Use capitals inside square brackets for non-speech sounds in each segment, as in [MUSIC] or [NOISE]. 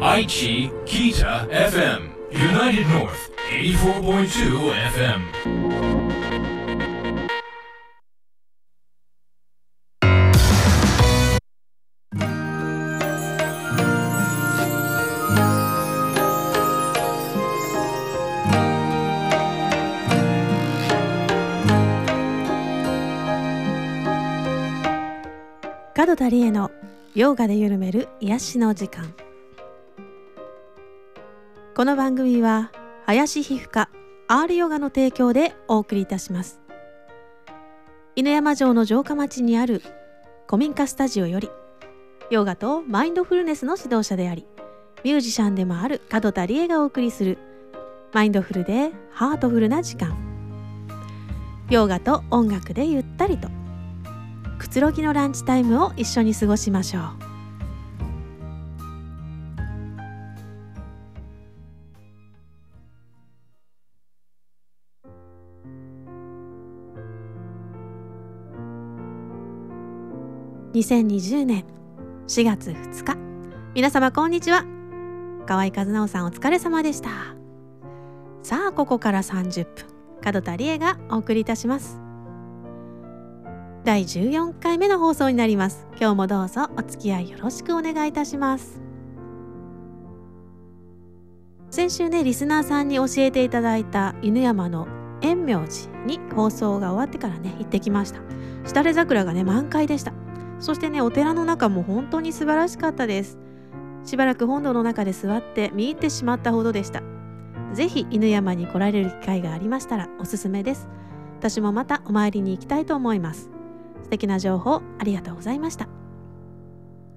愛知キータ FM ユナイテッドノーで緩める癒しの時間。この番組は林皮膚科 R ヨガの提供でお送りいたします。犬山城の城下町にある古民家スタジオよりヨガとマインドフルネスの指導者でありミュージシャンでもある角田理恵がお送りするマインドフルでハートフルな時間。ヨガと音楽でゆったりとくつろぎのランチタイムを一緒に過ごしましょう。2020年。4月2日。皆様こんにちは。河合和直さんお疲れ様でした。さあここから30分。角田理恵がお送りいたします。第14回目の放送になります。今日もどうぞお付き合いよろしくお願いいたします。先週ねリスナーさんに教えていただいた犬山の円明寺に放送が終わってからね行ってきました。下れ桜がね満開でした。そしてねお寺の中も本当に素晴らしかったです。しばらく本堂の中で座って見入ってしまったほどでした。ぜひ犬山に来られる機会がありましたらおすすめです。私もまたお参りに行きたいと思います。素敵な情報ありがとうございました。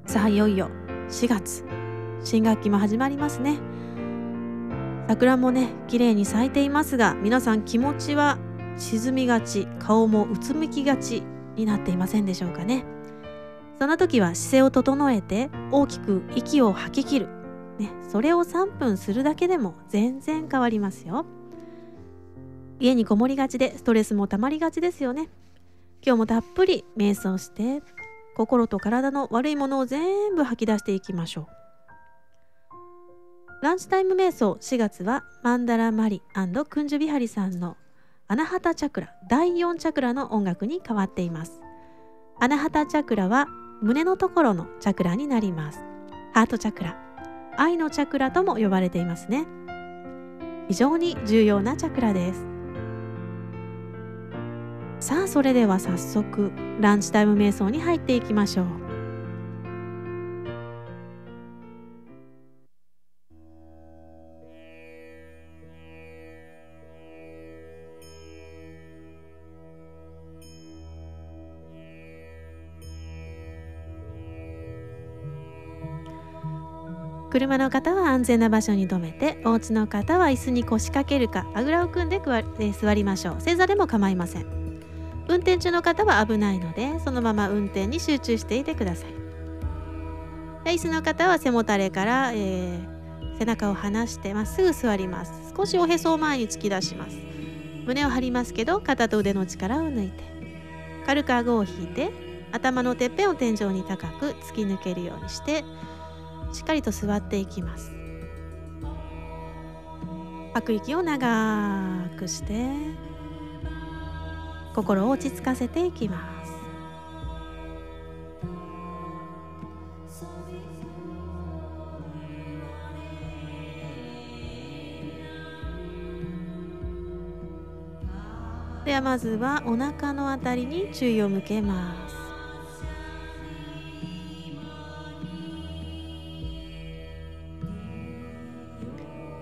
さあいよいよ4月。新学期も始まりますね。桜もね綺麗に咲いていますが皆さん気持ちは沈みがち顔もうつむきがちになっていませんでしょうかね。その時は姿勢を整えて大きく息を吐き切る、ね、それを3分するだけでも全然変わりますよ。家にこもりがちでストレスもたまりがちですよね。今日もたっぷり瞑想して心と体の悪いものを全部吐き出していきましょう。ランチタイム瞑想4月はマンダラマリクンジュビハリさんのアナハタチャクラ第4チャクラの音楽に変わっています。アナハタチャクラは胸のところのチャクラになります。ハートチャクラ。愛のチャクラとも呼ばれていますね。非常に重要なチャクラです。さあそれでは早速ランチタイム瞑想に入っていきましょう。車の方は安全な場所に停めてお家の方は椅子に腰掛けるかあぐらを組んで座りましょう。正座でも構いません。運転中の方は危ないのでそのまま運転に集中していてください。椅子の方は背もたれから、えー、背中を離してまっすぐ座ります。少しおへそを前に突き出します。胸を張りますけど肩と腕の力を抜いて軽く顎を引いて頭のてっぺんを天井に高く突き抜けるようにしてしっかりと座っていきます。吐く息を長くして心を落ち着かせていきます。ではまずはお腹のあたりに注意を向けます。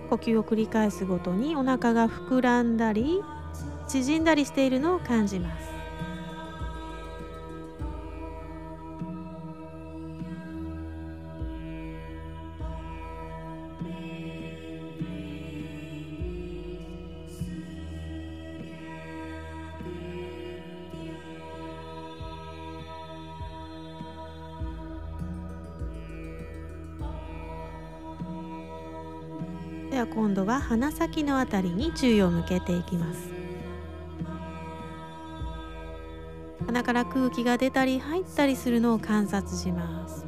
呼吸を繰り返すごとにお腹が膨らんだり縮んだりしているのを感じます。鼻先のあたりに注意を向けていきます。鼻から空気が出たり入ったりするのを観察します。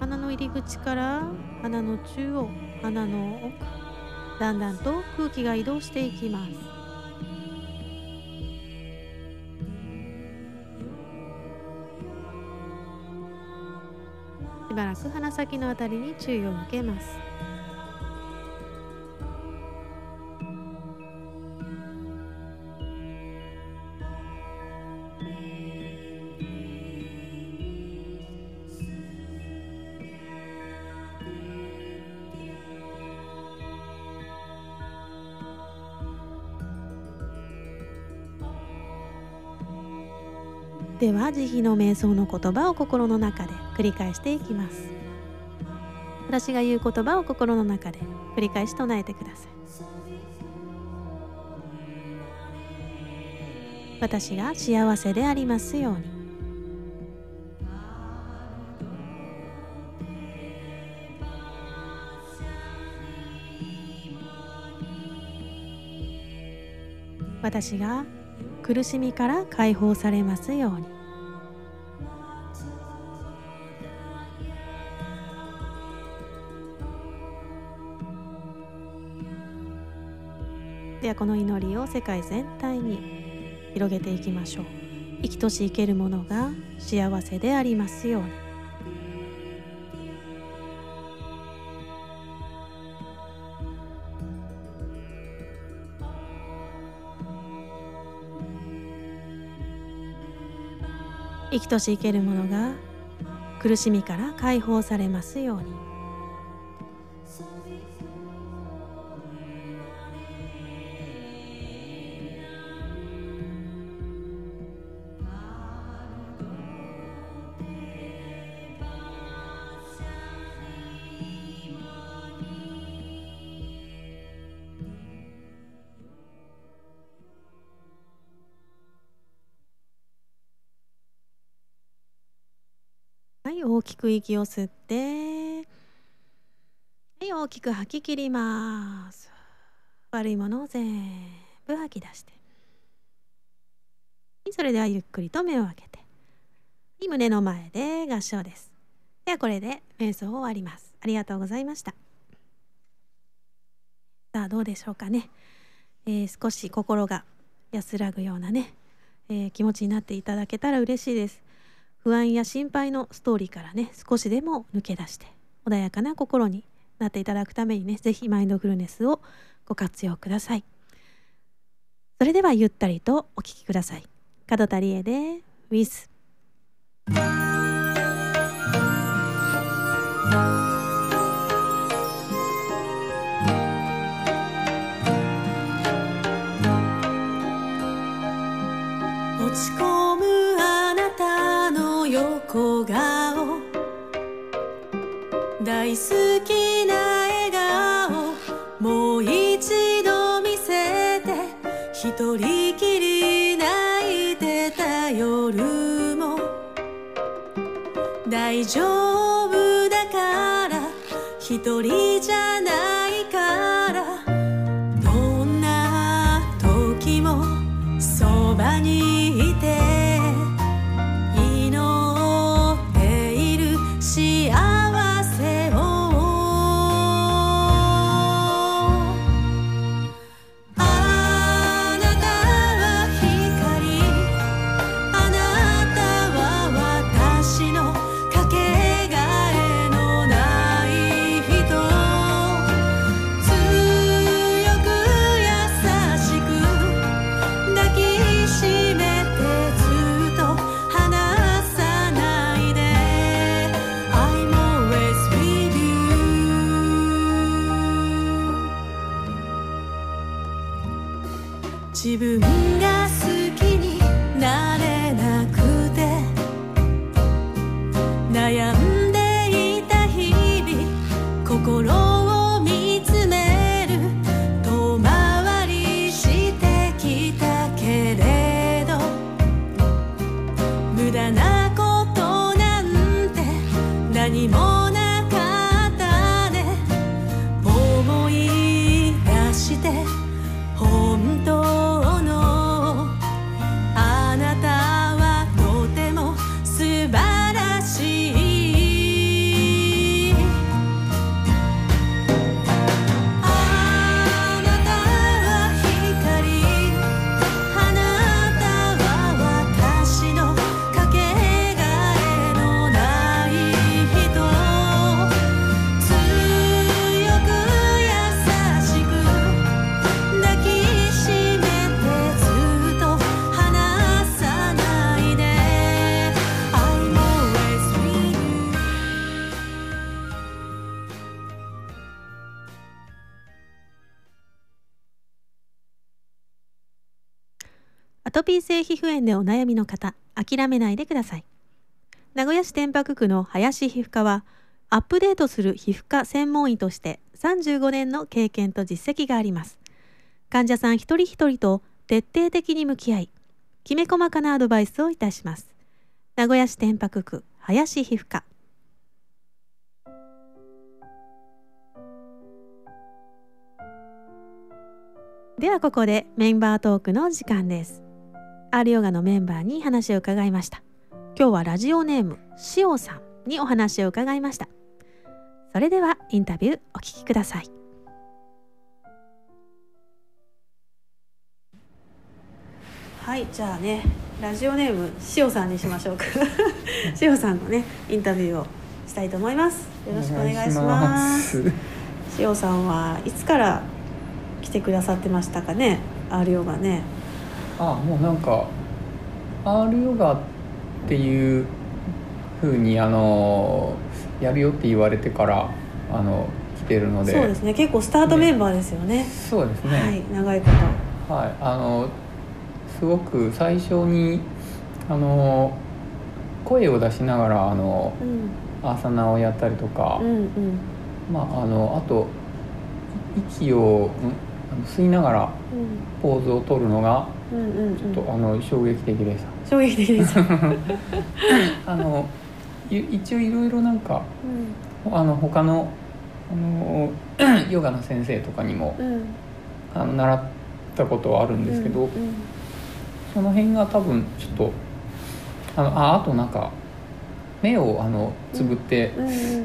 鼻の入り口から鼻の中央鼻の奥だんだんと空気が移動していきます。ばらく鼻先のあたりに注意を向けます。慈悲の瞑想の言葉を心の中で繰り返していきます。私が言う言葉を心の中で繰り返し唱えてください。私が幸せでありますように。私が苦しみから解放されますように。ではこの祈りを世界全体に広げていきましょう。生きとし生けるものが幸せでありますように。生きとし生けるものが苦しみから解放されますように。きく息を吸ってはい大きく吐き切ります。悪いものを全部吐き出して。それではゆっくりと目を開けて。胸の前で合掌です。ではこれで瞑想を終わります。ありがとうございました。さあどうでしょうかね、えー、少し心が安らぐようなね、えー、気持ちになっていただけたら嬉しいです。不安や心配のストーリーからね少しでも抜け出して穏やかな心になっていただくためにね是非マインドフルネスをご活用ください。それではゆったりとお聴きください。門田理恵で With 小一度見せて一人きり泣いてた夜も。大丈夫だから一人じゃない。ピー性皮膚炎でお悩みの方諦めないでください。名古屋市天白区の林皮膚科はアップデートする皮膚科専門医として35年の経験と実績があります。患者さん一人一人と徹底的に向き合いきめ細かなアドバイスをいたします。名古屋市天白区林皮膚科。ではここでメンバートークの時間です。アールヨガのメンバーに話を伺いました。今日はラジオネームしおさんにお話を伺いました。それではインタビューお聞きください。はいじゃあねラジオネームしおさんにしましょうか。[LAUGHS] しおさんのねインタビューをしたいと思います。よろしくお願いします。しおさんはいつから来てくださってましたかね R ヨガねあもうなんか R ヨガっていうふうにあのやるよって言われてからあの来てるので。そうですね。結構スタートメンバーですよね、ね、そうですね。はい。長いこと。はい。あのすごく最初にあの声を出しながらあの、うん、アーサナをやったりとか、うんうん、まああのあと息を吸いながらポーズを取るのがちょっとあの衝撃的でした。衝撃的でした。[LAUGHS] あの一応いろいろなんか、うん、あの他のあの [CLEARS THROAT] ヨガの先生とかにも、うん、あの習ったことはあるんですけど、うんうん、その辺が多分ちょっとあのああとなんか目をあのつぶって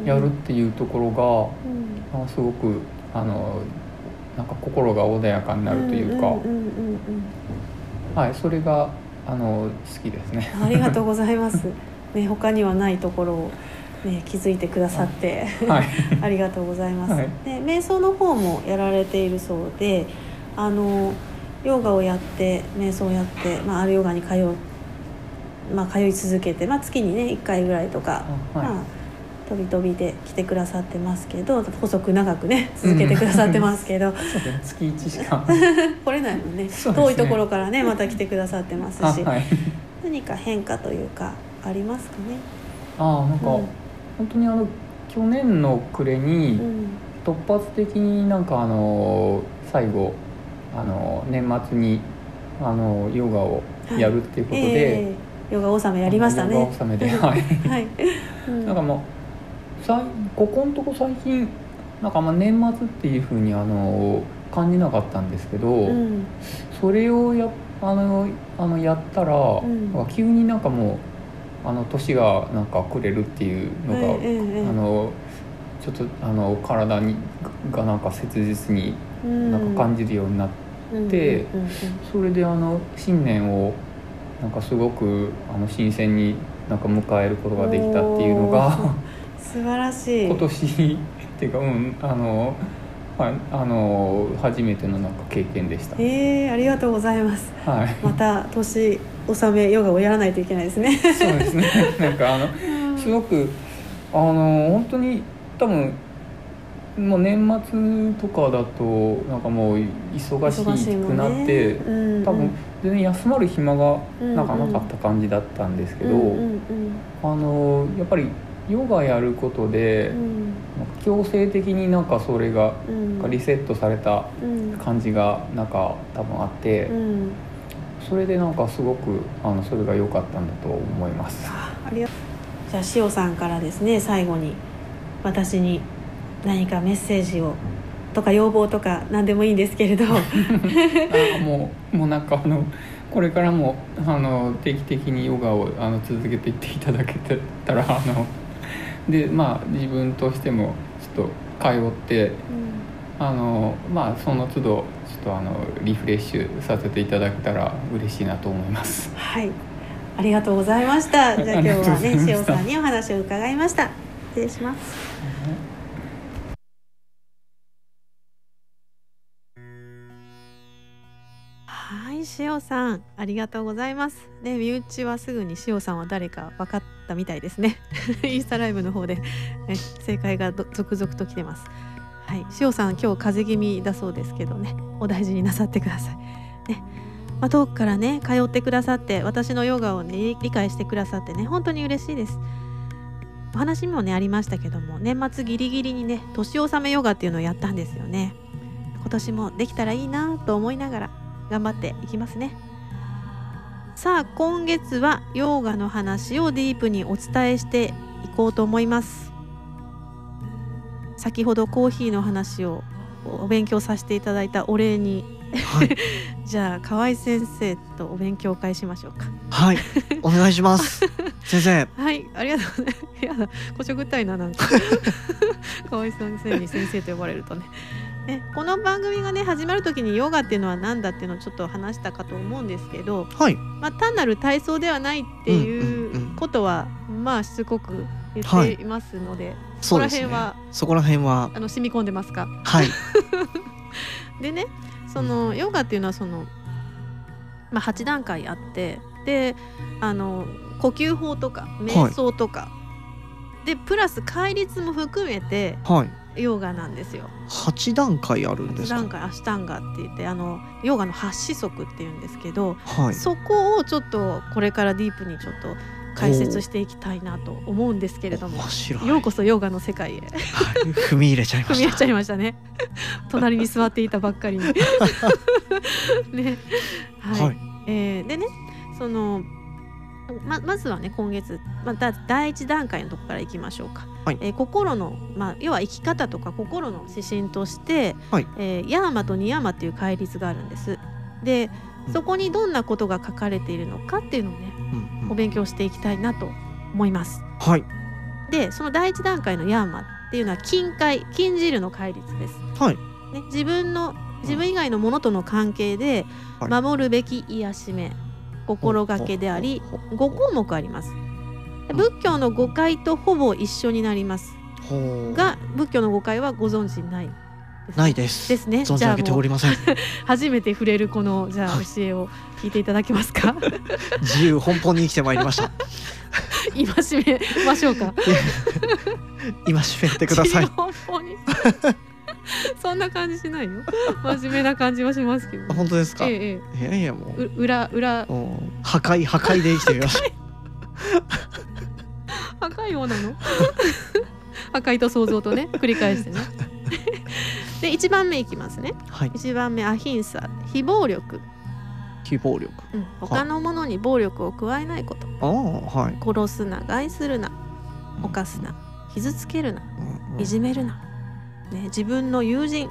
やるっていうところが、うん、すごくあのなんか心が穏やかになるというか、はいそれがあの好きですね。ありがとうございます。[LAUGHS] ね他にはないところをね気づいてくださって、はい、[LAUGHS] ありがとうございます。はい、で瞑想の方もやられているそうで、あのヨガをやって瞑想をやって、まああるヨガに通うまあ通い続けて、まあ月にね1回ぐらいとか、はい、まあ飛び飛びで来てくださってますけど細く長くね続けてくださってますけど、うん、[LAUGHS] 月1しか来れないもんね、ね、遠いところからねまた来てくださってますし、[LAUGHS] はい、何か変化というかありますかね？ああなんか、うん、本当にあの去年の暮れに、突発的になんかあの最後あの年末にあのヨガをやるっていうことで、はいえー、ヨガ納めやりましたね。ヨガ納めで、はい。[LAUGHS] はい。うん、なんかもうここのとこ最近なんかまあ年末っていうふうにあの感じなかったんですけど、うん、それをやあのあのやったら、うん、なんか急になんかもうあの年がなんかくれるっていうのが、うん、あのちょっとあの体にがなんか切実になんか感じるようになって、それであの新年をなんかすごくあの新鮮になんか迎えることができたっていうのが素晴らしい今年っていうかうんあのはい、あの初めてのなんか経験でした。ええー、ありがとうございます。はい。また年納めヨガをやらないといけないですね。そうですね。[LAUGHS] なんかあの、すごくあの本当に多分もう年末とかだとなんかもう忙しくなって、ねうんうん、多分全然休まる暇がなんかなかった感じだったんですけど、あのやっぱりヨガやることで、うん、強制的になんかそれが、リセットされた感じがなんか多分あって、うん、それでなんかすごくあのそれが良かったんだと思います。ありがじゃあ塩さんからですね最後に私に何かメッセージをとか要望とか何でもいいんですけれど。[LAUGHS] あもうもうなんかあのこれからもあの定期的にヨガをあの続けていっていただけたらあのでまあ自分としてもちょっと通って、うん、あのまあその都度ちょっとあのリフレッシュさせていただけたら嬉しいなと思います。はい。ありがとうございました。[LAUGHS] じゃあ今日はね塩さんにお話を伺いました。失礼します、塩さん。ありがとうございます。ね身内はすぐに塩さんは誰か分かったみたいですね。インスタライブの方で、ね、正解が続々と来てます。はい。塩さん今日風邪気味だそうですけどね。お大事になさってください。ね。まあ、遠くからね通ってくださって私のヨガをね理解してくださってね本当に嬉しいです。お話にもねありましたけども年末ギリギリにね年納めヨガっていうのをやったんですよね。今年もできたらいいなと思いながら頑張っていきますねさあ今月はヨガの話をディープにお伝えしていこうと思います。先ほどコーヒーの話をお勉強させていただいたお礼に、はい、[LAUGHS] じゃあ河合先生とお勉強会しましょうか。はい。お願いします。[LAUGHS] 先生。はい。ありがとうございますやだこしょぐったいななんか。[LAUGHS] 河合先生に先生と呼ばれるとねね、この番組がね始まる時にヨガっていうのは何だっていうのをちょっと話したかと思うんですけど、はい。まあ、単なる体操ではないっていうことは、まあしつこく言ってい。ますので、はい、そこら辺は、ね、そこら辺はあの染み込んでますか？はい。[LAUGHS] でねそのヨガっていうのはその、まあ、8段階あってであの呼吸法とか瞑想とか、はい、でプラス戒律も含めて、はいヨガなんですよ。八段階あるんです段階アシタンガって言ってあのヨガの八子則っていうんですけど、はい、そこをちょっとこれからディープにちょっと解説していきたいなと思うんですけれどもようこそヨガの世界へ、はい、踏み入れちゃいました。踏み入れちゃいましたね。[LAUGHS] 隣に座っていたばっかりに。[LAUGHS] ね。はい、はい、えー、でねそのままずはね今月、まあ、第一段階のとこからいきましょうか、はい、えー、心の、まあ、要は生き方とか心の指針として、はい、えー、ヤーマとニヤーマっていう戒律があるんです。でそこにどんなことが書かれているのかっていうのをね、うんうん、お勉強していきたいなと思います。はい、でその第一段階のヤーマっていうのは近海禁じるの戒律です。はい、ね、自分の自分以外のものとの関係で守るべき癒しめ、心がけであり5項目あります。仏教の誤解とほぼ一緒になります。が仏教の誤解はご存知ない。ないです。ですね。存じ上げておりません。[LAUGHS] 初めて触れるこのじゃあ教えを聞いていただけますか？自由奔放に生きてまいりました。[LAUGHS] 今しめましょうか。[LAUGHS] 今しめてください [LAUGHS] そんな感じしないよ。[LAUGHS] 真面目な感じはしますけど本当ですか、ええ、いやいやもう。裏裏。破壊破壊で生きてみました赤いようなの？[LAUGHS] 赤いと想像とね繰り返してね。で1番目いきますね、はい、1番目アヒンサ非暴力。非暴力、うん、他のものに暴力を加えないこと、はい、殺すな害するな犯すな傷つけるな、うん、いじめるな、ね、自分の友人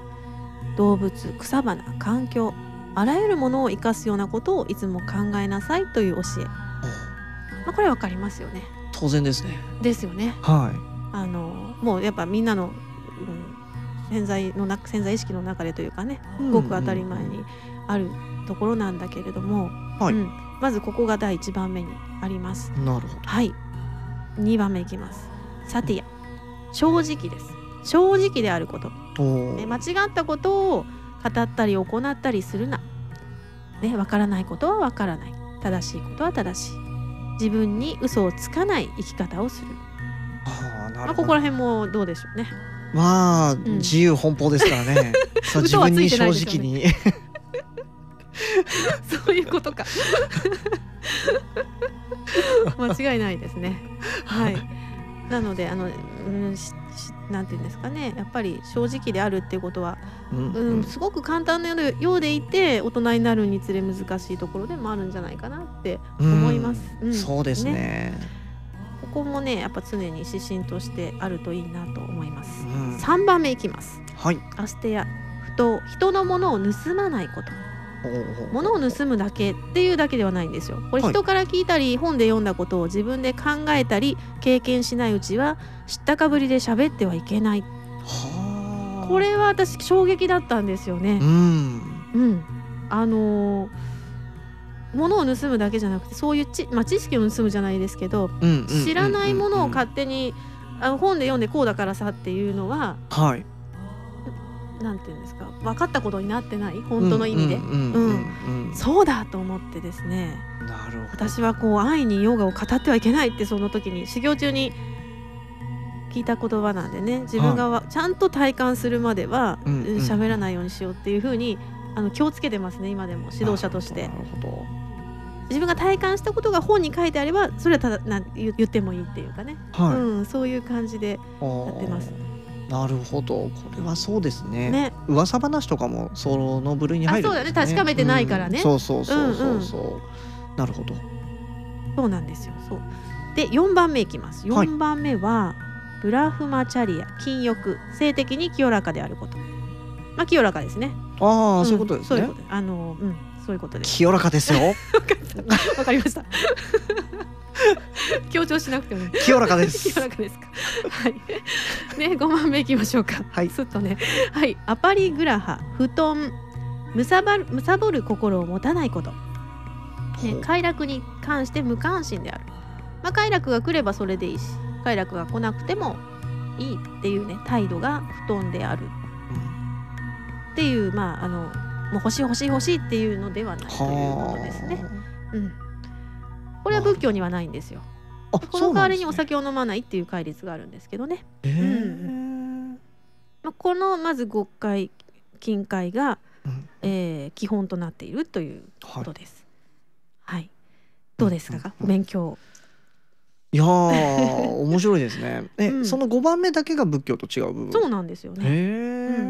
動物草花環境あらゆるものを生かすようなことをいつも考えなさいという教え、まあ、これわかりますよね。当然ですね。ですよね。はい。あのもうやっぱみんなの、うん、潜在の中潜在意識の中でというかねごく当たり前にあるところなんだけれども、はい、うん、まずここが第1番目にあります。なるほど。はい。2番目いきます。サティア正直です正直であること、ね、間違ったことを語ったり行ったりするな、ね、分からないことは分からない正しいことは正しい自分に嘘をつかない生き方をする。あなるほど、まあ、ここら辺もどうでしょうね。まあ、うん、自由奔放ですからね。[LAUGHS] そう自分に正直に。[LAUGHS] そういうことか。[LAUGHS] 間違いないですね。はい。なのであの、うん、なんていうんですかねやっぱり正直であるっていうことは、うん、うん、すごく簡単なようでいて大人になるにつれ難しいところでもあるんじゃないかなって思います。うん、そうですね、ね、ここもねやっぱ常に指針としてあるといいなと思います。うん、番目いきます。はい。アステヤ不当人のものを盗まないこと。物を盗むだけっていうだけではないんですよ。これ人から聞いたり、本で読んだことを自分で考えたり経験しないうちは知ったかぶりで喋ってはいけない。これは私衝撃だったんですよね。うん、うん、あのー、物を盗むだけじゃなくてそういうち、まあ、知識を盗むじゃないですけど、知らないものを勝手にあの本で読んでこうだからさっていうのは、はい、なんていうんですか分かったことになってない本当の意味で。そうだと思ってですね。なるほど。私はこう愛にヨガを語ってはいけないってその時に修行中に聞いた言葉なんでね自分がちゃんと体感するまでは喋、らないようにしようっていうふうにあの気をつけてますね今でも指導者として。なるほど自分が体感したことが本に書いてあればそれはただな言言ってもいいっていうかね、はい、うん、そういう感じでやってますなるほど。これはそうですね。ね。噂話とかもその部類に入るんです、ね、あそうだね。確かめてないからね。うん。そうそうそうそうそう、なるほど。そうなんですよ。そう。で4番目いきます。はい。4番目は、ブラフマチャリア禁欲。性的に清らかであること。まあ清らかですね。ああ、ん。そういうことですね。そういうこと。あのうん。そういうことです。清らかですよ。[LAUGHS] わかりました [LAUGHS] 強調しなくても清らかです [LAUGHS] 清らかですか。はい。[LAUGHS] ね、5番目いきましょうか。はいすっとね。はい。アパリグラハ、布団、むさばる、むさぼる心を持たないこと。ね、快楽に関して無関心である。まあ、快楽が来ればそれでいいし、快楽が来なくてもいいっていうね、態度が布団であるっていう、まあ、あの、もう欲しい欲しい欲しいっていうのではないということですね。うん。これは仏教にはないんですよ。あこの代わりにお酒を飲まないっていう戒律があるんですけどね。ですねうんまあ、このまず極戒禁戒が、うんえー基本となっているというはいことです。はい。どうですか、うんうんお勉強。いやー [LAUGHS] 面白いですねえ、うんその5番目だけが仏教と違う部分？そうなんですよね。へ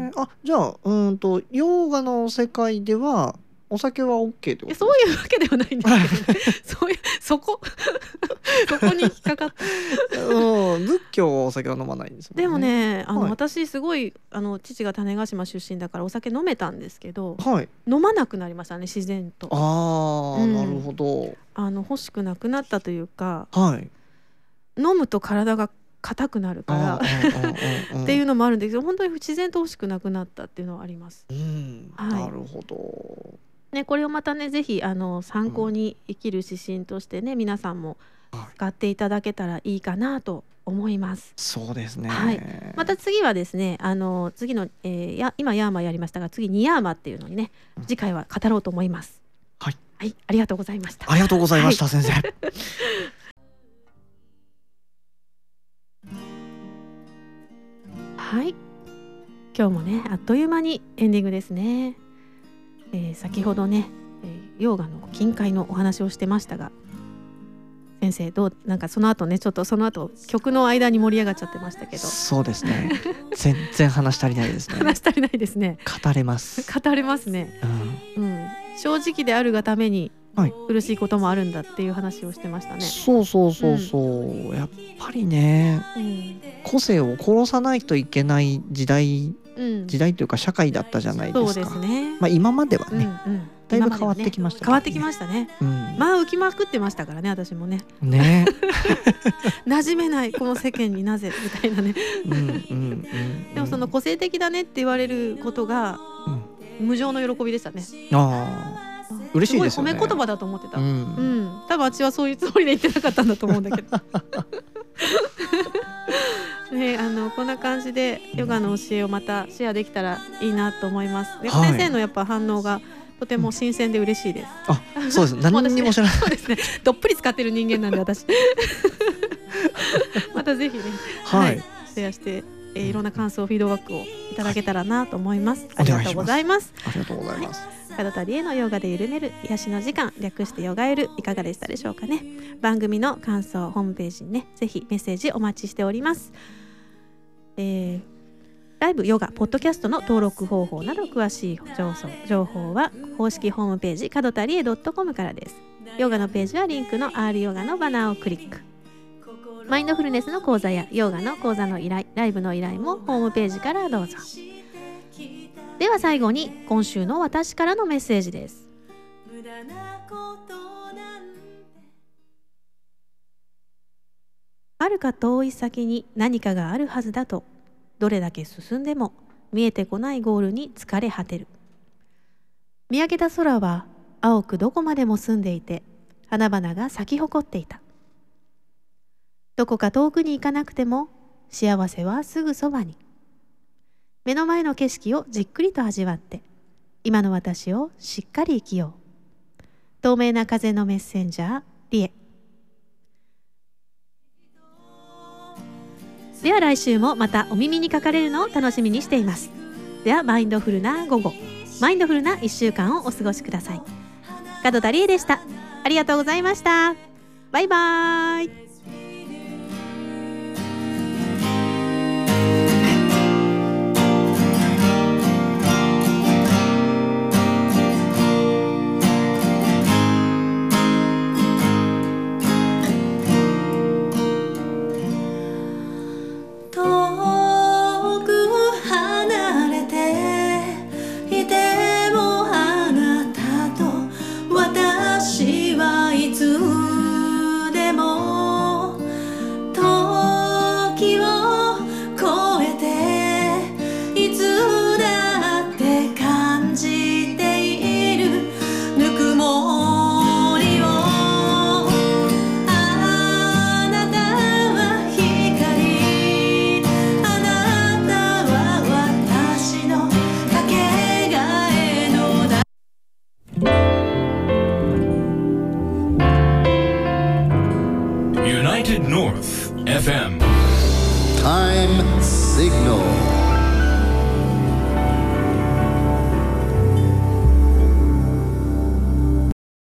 え、あじゃあうーんとヨガの世界ではお酒は OK ってことえそういうわけではないんですけど、ね、[LAUGHS] そういうそこ [LAUGHS] そこに引っかかった。うん仏教はお酒は飲まないんですもんね。でもね、あの、はい。私すごいあの父が種子島出身だからお酒飲めたんですけど、はい。飲まなくなりましたね自然と。あー、うん。なるほど。あの欲しくなくなったというか、はい。飲むと体が硬くなるから。っっていうのもあるんですけど本当に自然と欲しくなくなったっていうのはあります。うん、はい。なるほどね、これをまたねぜひあの参考に生きる指針としてね、皆さんもはい。使っていただけたらいいかなと思います。そうですね。はい。また次はですねあの次の、えーや今ヤーマやりましたが次ニヤーマっていうのにねうん。次回は語ろうと思います。はい、はい、ありがとうございました。ありがとうございました、先生。[LAUGHS] はい。今日もねあっという間にエンディングですね、えー先ほどね、えーヨガの近海のお話をしてましたが先生どうなんかその後ねちょっとその後曲の間に盛り上がっちゃってましたけど。そうですね。全然話足りないですね。[LAUGHS] 話し足りないですね。語れます、語れますね、うん。うん、正直であるがためにはい。苦しいこともあるんだっていう話をしてましたね、そうそうそうそう、やっぱりねうん。個性を殺さないといけない時代うん、時代というか社会だったじゃないでそうすかですね、まあ今まではうんね、うん、だいぶ変わってきましたね。変わってきましたね。うん。まあ浮きまくってましたからね私もね。ね。[LAUGHS] 馴染めないこの世間になぜみたいなね。うんうんうんでもその個性的だねって言われることが無常の喜びでしたね。ああ嬉しいですよね。ごい褒め言葉だと思ってた、ううんん。多分私はそういうつもりで言ってなかったんだと思うんだけど [LAUGHS] ねあのこんな感じでヨガの教えをまたシェアできたらいいなと思います、ではい。先生のやっぱ反応がとても新鮮で嬉しいです、あそうです。[LAUGHS] 何にも知らない。そうですね。どっぷり使ってる人間なんで私。[LAUGHS] またぜひねはい。シェアして、えーいろんな感想フィードバックをいただけたらなと思います。ありがとうございます。ありがとうございます角田理恵のヨガで緩める癒しの時間略してヨガゆるいかがでしたでしょうかね。番組の感想ホームページにねぜひメッセージお待ちしております、えーライブヨガポッドキャストの登録方法など詳しい情報情報は公式ホームページ角田理恵 .com からです。ヨガのページはリンクの R ヨガのバナーをクリック。マインドフルネスの講座やヨガの講座の依頼ライブの依頼もホームページからどうぞ。では最後に今週の私からのメッセージです。遥か遠い先に何かがあるはずだとどれだけ進んでも見えてこないゴールに疲れ果てる。見上げた空は青くどこまでも澄んでいて花々が咲き誇っていた。どこか遠くに行かなくても幸せはすぐそばに。目の前の景色をじっくりと味わって今の私をしっかり生きよう。透明な風のメッセンジャーリエ。では来週もまたお耳にかかれるのを楽しみにしています。ではマインドフルな午後。マインドフルな1週間をお過ごしください。門田理恵でした。ありがとうございました。バイバーイ。